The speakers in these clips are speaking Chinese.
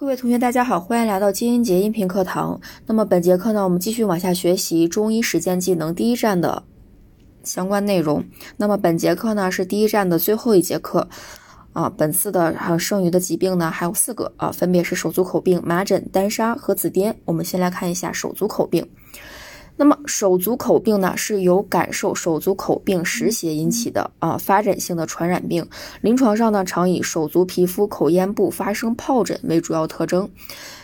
各位同学，大家好，欢迎来到金英杰音频课堂。那么本节课呢，我们继续往下学习中医实践技能第一站的相关内容。那么本节课呢是第一站的最后一节课啊。本次的还有剩余的疾病呢还有四个啊，分别是手足口病、麻疹、单杀和紫癜。我们先来看一下手足口病。那么手足口病呢，是由感受手足口病实邪引起的啊发展性的传染病。临床上呢，常以手足皮肤口咽部发生疱疹为主要特征。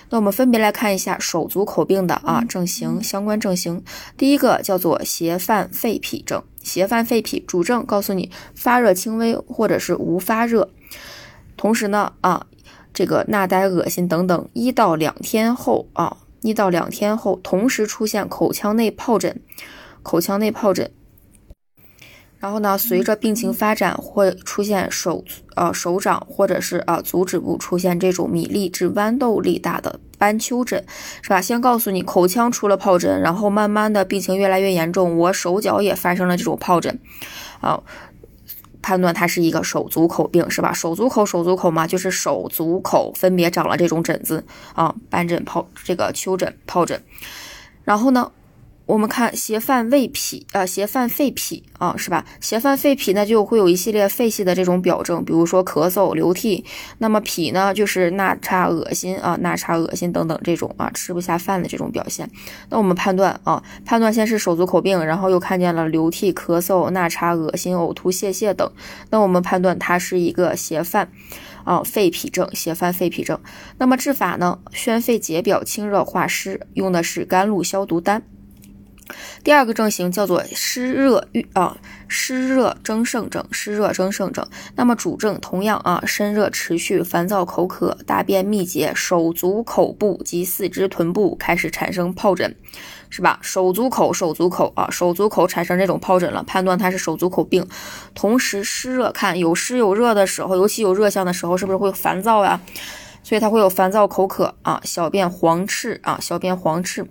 那我们分别来看一下手足口病的啊症型相关症型。第一个叫做邪犯肺脾症，邪犯肺脾主症告诉你发热轻微或者是无发热，同时呢啊这个纳呆、恶心等等，一到两天后啊。一到两天后，同时出现口腔内疱疹，口腔内疱疹。然后呢，随着病情发展，会出现手呃手掌或者是啊足趾部出现这种米粒至豌豆粒大的斑丘疹，是吧？先告诉你口腔出了疱疹，然后慢慢的病情越来越严重，我手脚也发生了这种疱疹，啊。判断它是一个手足口病，是吧？手足口，手足口嘛，就是手足口分别长了这种疹子啊，斑疹、疱这个丘疹、疱疹，然后呢？我们看邪犯胃脾啊，邪犯肺脾啊，是吧？邪犯肺脾呢，就会有一系列肺系的这种表征，比如说咳嗽、流涕。那么脾呢，就是纳差、恶心啊，纳差、恶心等等这种啊，吃不下饭的这种表现。那我们判断啊，判断先是手足口病，然后又看见了流涕、咳嗽、纳差、恶心、呕吐、泄泻等。那我们判断它是一个邪犯啊肺脾症，邪犯肺脾症。那么治法呢，宣肺解表、清热化湿，用的是甘露消毒丹。第二个症型叫做湿热郁啊，湿热蒸盛症，湿热蒸盛症。那么主症同样啊，身热持续，烦躁口渴，大便秘结，手足口部及四肢臀部开始产生疱疹，是吧？手足口，手足口啊，手足口产生这种疱疹了，判断它是手足口病。同时湿热，看有湿有热的时候，尤其有热象的时候，是不是会烦躁呀？所以它会有烦躁、口渴啊，小便黄赤啊，小便黄赤。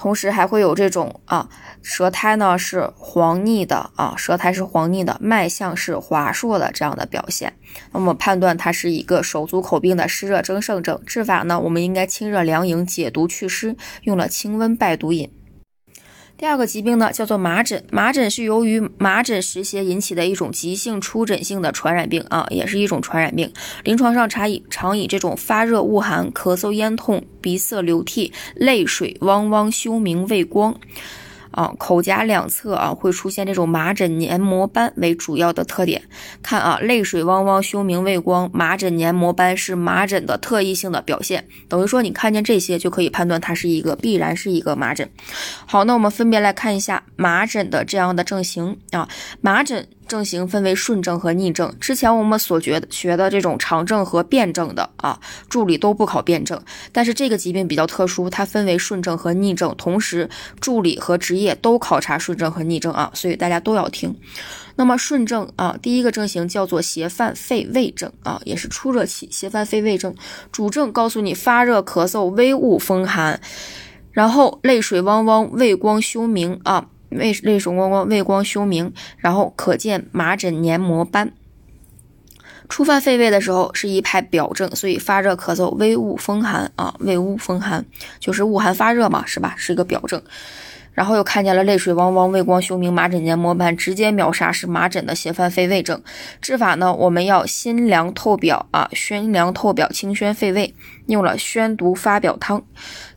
同时还会有这种啊，舌苔呢是黄腻的啊，舌苔是黄腻的，脉象是滑数的这样的表现。那么判断它是一个手足口病的湿热蒸盛症，治法呢，我们应该清热凉营，解毒祛湿，用了清温败毒饮。第二个疾病呢，叫做麻疹。麻疹是由于麻疹实邪引起的一种急性出疹性的传染病啊，也是一种传染病。临床上常以常以这种发热、恶寒、咳嗽、咽痛、鼻塞、流涕、泪水汪汪、休明、畏光。啊，口颊两侧啊会出现这种麻疹黏膜斑为主要的特点。看啊，泪水汪汪、休明、畏光、麻疹黏膜斑是麻疹的特异性的表现。等于说你看见这些就可以判断它是一个必然是一个麻疹。好，那我们分别来看一下麻疹的这样的症型啊，麻疹。症型分为顺症和逆症。之前我们所学的学的这种常症和辩证的啊，助理都不考辩证。但是这个疾病比较特殊，它分为顺症和逆症，同时助理和职业都考察顺症和逆症啊，所以大家都要听。那么顺症啊，第一个症型叫做邪犯肺胃症啊，也是出热气。邪犯肺胃症主症告诉你发热、咳嗽、微恶风寒，然后泪水汪汪、畏光休明啊。胃泪水汪汪，胃光休明，然后可见麻疹黏膜斑。初犯肺胃的时候是一派表症，所以发热咳嗽、微恶风寒啊，微恶风寒就是恶寒发热嘛，是吧？是一个表症。然后又看见了泪水汪汪、胃光休明、麻疹黏膜斑，直接秒杀是麻疹的邪犯肺胃症。治法呢，我们要辛凉透表啊，宣凉透表，清宣肺胃，用了宣毒发表汤。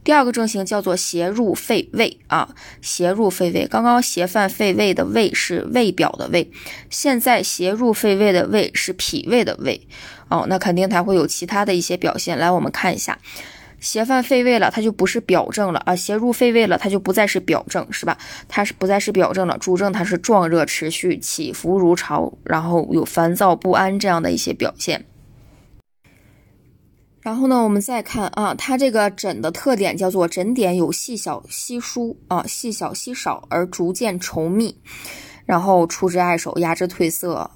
第二个症型叫做邪入肺胃啊，邪入肺胃。刚刚邪犯肺胃的胃是胃表的胃，现在邪入肺胃的胃是脾胃的胃哦，那肯定它会有其他的一些表现。来，我们看一下。邪犯肺胃了，它就不是表症了啊！邪入肺胃了，它就不再是表症，是吧？它是不再是表症了，主症它是壮热持续、起伏如潮，然后有烦躁不安这样的一些表现。然后呢，我们再看啊，它这个疹的特点叫做疹点有细小稀疏啊，细小稀少而逐渐稠密，然后出之碍手，压之褪色。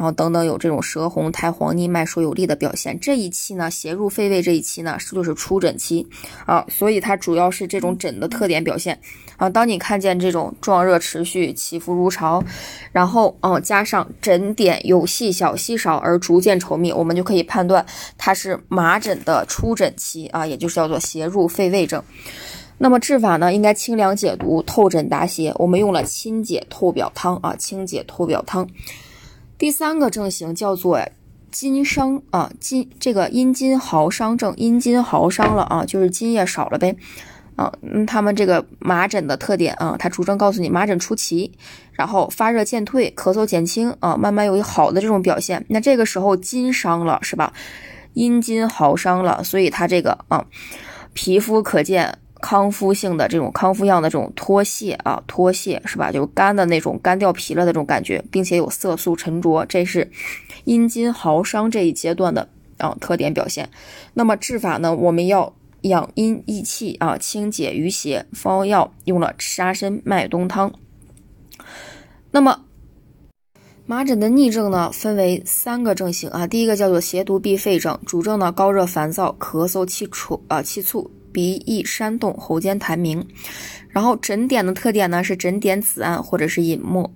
然后等等有这种舌红、苔黄、腻脉、说有力的表现。这一期呢，邪入肺胃这一期呢，是就是出疹期啊，所以它主要是这种疹的特点表现啊。当你看见这种壮热持续、起伏如潮，然后嗯，加上疹点有细小、稀少而逐渐稠密，我们就可以判断它是麻疹的出疹期啊，也就是叫做邪入肺胃症。那么治法呢，应该清凉解毒、透疹达邪。我们用了清解透表汤啊，清解透表汤。第三个症型叫做津伤啊，津这个阴津耗伤症，阴津耗伤了啊，就是津液少了呗啊。嗯，他们这个麻疹的特点啊，它主症告诉你麻疹初期，然后发热渐退，咳嗽减轻啊，慢慢有一好的这种表现。那这个时候津伤了是吧？阴津耗伤了，所以它这个啊，皮肤可见。康复性的这种康复样的这种脱屑啊，脱屑是吧？就干的那种干掉皮了的这种感觉，并且有色素沉着，这是阴津耗伤这一阶段的啊特点表现。那么治法呢，我们要养阴益气啊，清解淤血，方药用了沙参麦冬汤。那么麻疹的逆症呢，分为三个症型啊，第一个叫做邪毒闭肺症，主症呢高热烦躁，咳嗽气促啊气促。鼻翼煽动，喉间痰鸣，然后疹点的特点呢是疹点紫暗或者是隐没，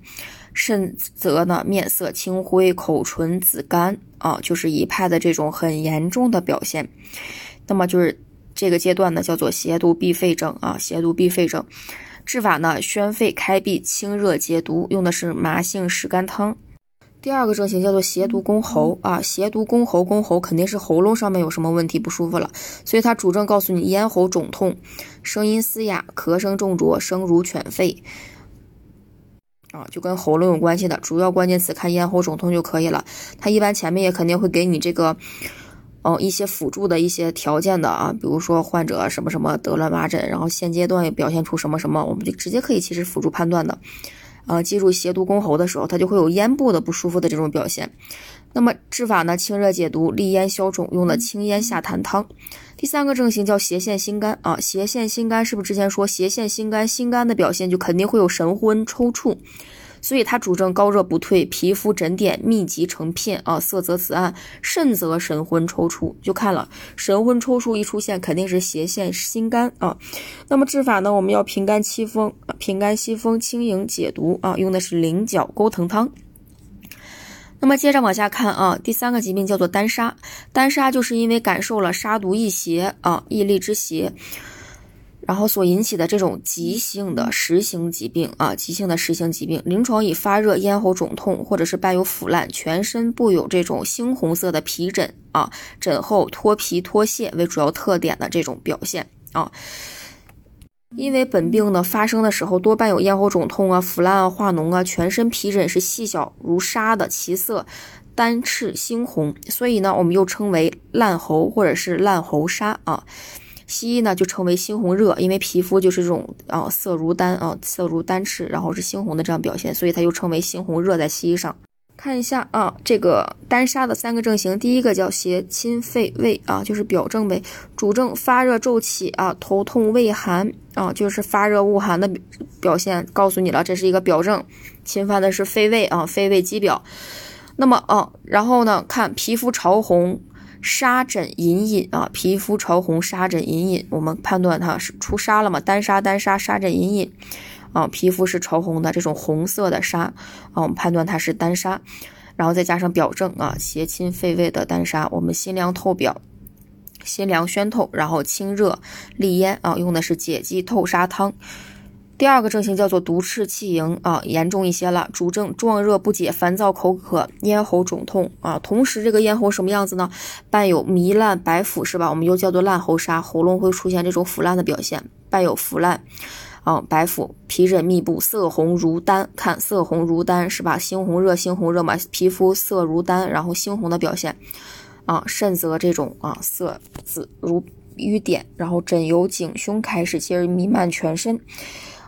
甚则呢面色青灰，口唇紫干啊，就是一派的这种很严重的表现。那么就是这个阶段呢叫做邪毒闭肺症啊，邪毒闭肺症，治法呢宣肺开闭，清热解毒，用的是麻杏石甘汤。第二个症型叫做邪毒攻喉啊，邪毒攻喉，攻喉肯定是喉咙上面有什么问题不舒服了，所以它主症告诉你咽喉肿痛，声音嘶哑，咳声重浊，声如犬吠，啊，就跟喉咙有关系的，主要关键词看咽喉肿痛就可以了。它一般前面也肯定会给你这个，嗯，一些辅助的一些条件的啊，比如说患者什么什么得了麻疹，然后现阶段也表现出什么什么，我们就直接可以其实辅助判断的。啊，记住邪毒攻喉的时候，它就会有咽部的不舒服的这种表现。那么治法呢，清热解毒，利咽消肿，用的清咽下痰汤。第三个症型叫斜线心肝啊，斜线心肝是不是之前说斜线心肝？心肝的表现就肯定会有神昏抽搐。所以它主症高热不退，皮肤疹点密集成片啊，色泽紫暗，甚则神昏抽搐。就看了神昏抽搐一出现，肯定是邪陷心肝啊。那么治法呢，我们要平肝息风，平肝息风，清营解毒啊，用的是菱角钩藤汤。那么接着往下看啊，第三个疾病叫做丹砂，丹砂就是因为感受了杀毒异邪啊，异力之邪。然后所引起的这种急性的实行疾病啊，急性的实行疾病，临床以发热、咽喉肿痛，或者是伴有腐烂、全身布有这种猩红色的皮疹啊，疹后脱皮脱屑为主要特点的这种表现啊。因为本病呢发生的时候多伴有咽喉肿痛啊、腐烂啊、化脓啊，全身皮疹是细小如沙的，其色单赤猩红，所以呢我们又称为烂喉或者是烂喉沙啊。西医呢就称为猩红热，因为皮肤就是这种啊色如丹啊色如丹赤，然后是猩红的这样表现，所以它又称为猩红热。在西医上看一下啊，这个丹砂的三个症型，第一个叫邪侵肺胃啊，就是表症呗，主症发热骤起啊，头痛畏寒啊，就是发热恶寒的表现，告诉你了，这是一个表症，侵犯的是肺胃啊，肺胃肌表。那么啊，然后呢，看皮肤潮红。沙疹隐隐啊，皮肤潮红，沙疹隐隐，我们判断它是出痧了嘛？单痧单痧，沙疹隐隐啊，皮肤是潮红的这种红色的痧啊，我们判断它是单痧，然后再加上表证啊，邪侵肺胃的单痧，我们辛凉透表，辛凉宣透，然后清热利咽啊，用的是解肌透痧汤。第二个症型叫做毒赤气盈啊，严重一些了，主症壮热不解、烦躁口渴、咽喉肿痛啊，同时这个咽喉什么样子呢？伴有糜烂白腐是吧？我们又叫做烂喉沙，喉咙会出现这种腐烂的表现，伴有腐烂啊白腐，皮疹密布，色红如丹，看色红如丹是吧？猩红热，猩红热嘛，皮肤色如丹，然后猩红的表现啊，甚则这种啊色紫如瘀点，然后疹由颈胸开始，接着弥漫全身。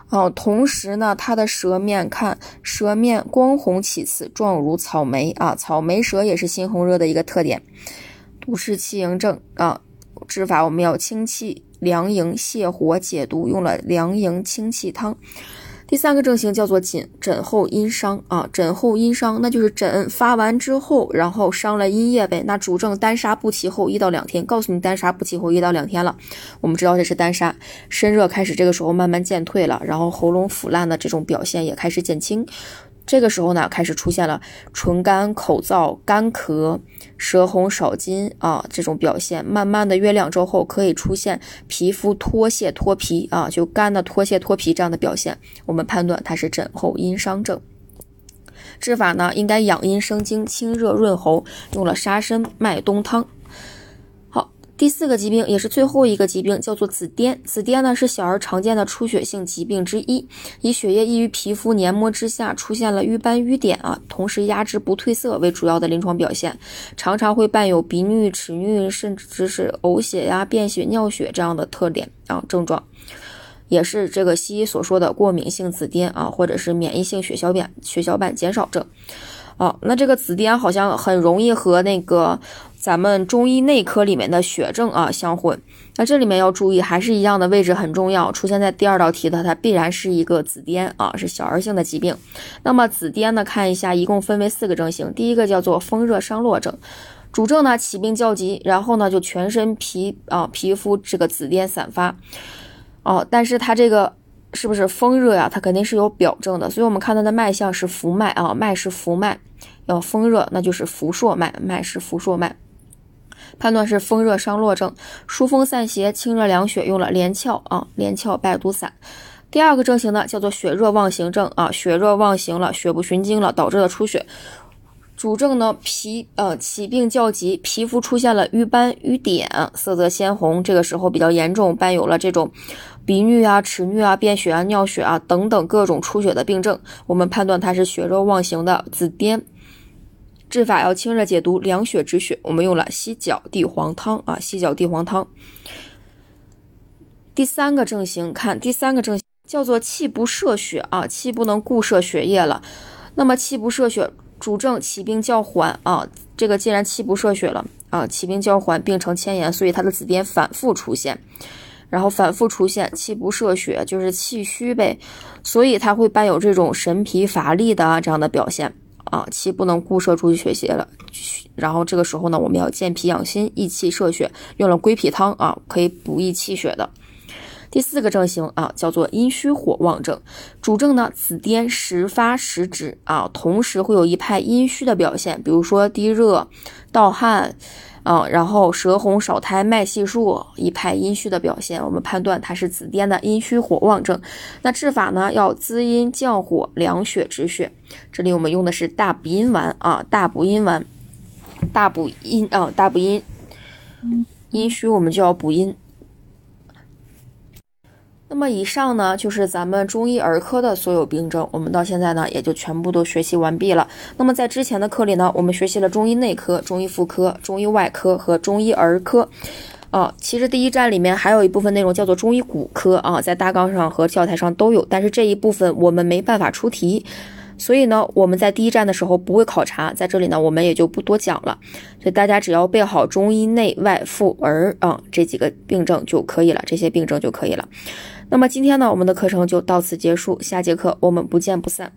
哦，同时呢，它的舌面看舌面光红起刺，状如草莓啊，草莓舌也是猩红热的一个特点。毒是气营症啊，治法我们要清气凉营泻火解毒，用了凉营清气汤。第三个症型叫做紧枕后阴伤啊，枕后阴伤，那就是枕发完之后，然后伤了阴液呗。那主症单杀不齐后一到两天，告诉你单杀不齐后一到两天了，我们知道这是单杀，身热开始这个时候慢慢渐退了，然后喉咙腐烂的这种表现也开始减轻。这个时候呢，开始出现了唇干、口燥、干咳、舌红少津啊这种表现。慢慢的，约两周后可以出现皮肤脱屑脱皮啊，就干的脱屑脱皮这样的表现。我们判断它是枕后阴伤症。治法呢，应该养阴生津、清热润喉，用了沙参麦冬汤。第四个疾病也是最后一个疾病，叫做紫癜。紫癜呢是小儿常见的出血性疾病之一，以血液溢于皮肤黏膜之下，出现了瘀斑瘀点啊，同时压制不褪色为主要的临床表现，常常会伴有鼻衄、齿衄，甚至是呕血呀、便血、尿血这样的特点啊症状，也是这个西医所说的过敏性紫癜啊，或者是免疫性血小板血小板减少症。哦，那这个紫癜好像很容易和那个。咱们中医内科里面的血症啊相混，那这里面要注意，还是一样的位置很重要，出现在第二道题的，它必然是一个紫癜啊，是小儿性的疾病。那么紫癜呢，看一下，一共分为四个症型，第一个叫做风热伤络症，主症呢起病较急，然后呢就全身皮啊皮肤这个紫癜散发，哦，但是它这个是不是风热呀？它肯定是有表证的，所以我们看它的脉象是浮脉啊，脉是浮脉，要风热那就是浮硕脉，脉是浮硕脉。判断是风热伤络症，疏风散邪、清热凉血，用了连翘啊，连翘败毒散。第二个症型呢，叫做血热妄行症啊，血热妄行了，血不循经了，导致了出血。主症呢，皮呃起病较急，皮肤出现了瘀斑瘀点，色泽鲜红，这个时候比较严重，伴有了这种鼻衄啊、齿衄啊、便血啊、尿血啊等等各种出血的病症。我们判断它是血热妄行的紫癜。治法要清热解毒、凉血止血。我们用了犀角地黄汤啊，犀角地黄汤。第三个症型，看第三个症叫做气不摄血啊，气不能固摄血液了。那么气不摄血，主症起病较缓啊。这个既然气不摄血了啊，起病较缓，病程迁延，所以它的紫癜反复出现，然后反复出现气不摄血，就是气虚呗，所以它会伴有这种神疲乏力的这样的表现。啊，气不能固摄出血邪了，然后这个时候呢，我们要健脾养心、益气摄血，用了归脾汤啊，可以补益气血的。第四个症型啊，叫做阴虚火旺症，主症呢紫癜时发时止啊，同时会有一派阴虚的表现，比如说低热、盗汗。嗯，然后舌红少苔脉细数，一派阴虚的表现，我们判断它是紫癜的阴虚火旺症。那治法呢，要滋阴降火、凉血止血。这里我们用的是大补阴丸啊，大补阴丸，大补阴啊，大补阴。阴虚我们就要补阴。那么以上呢，就是咱们中医儿科的所有病症，我们到现在呢也就全部都学习完毕了。那么在之前的课里呢，我们学习了中医内科、中医妇科、中医外科和中医儿科。啊，其实第一站里面还有一部分内容叫做中医骨科啊，在大纲上和教材上都有，但是这一部分我们没办法出题，所以呢，我们在第一站的时候不会考察，在这里呢我们也就不多讲了。所以大家只要背好中医内外妇儿啊这几个病症就可以了，这些病症就可以了。那么今天呢，我们的课程就到此结束，下节课我们不见不散。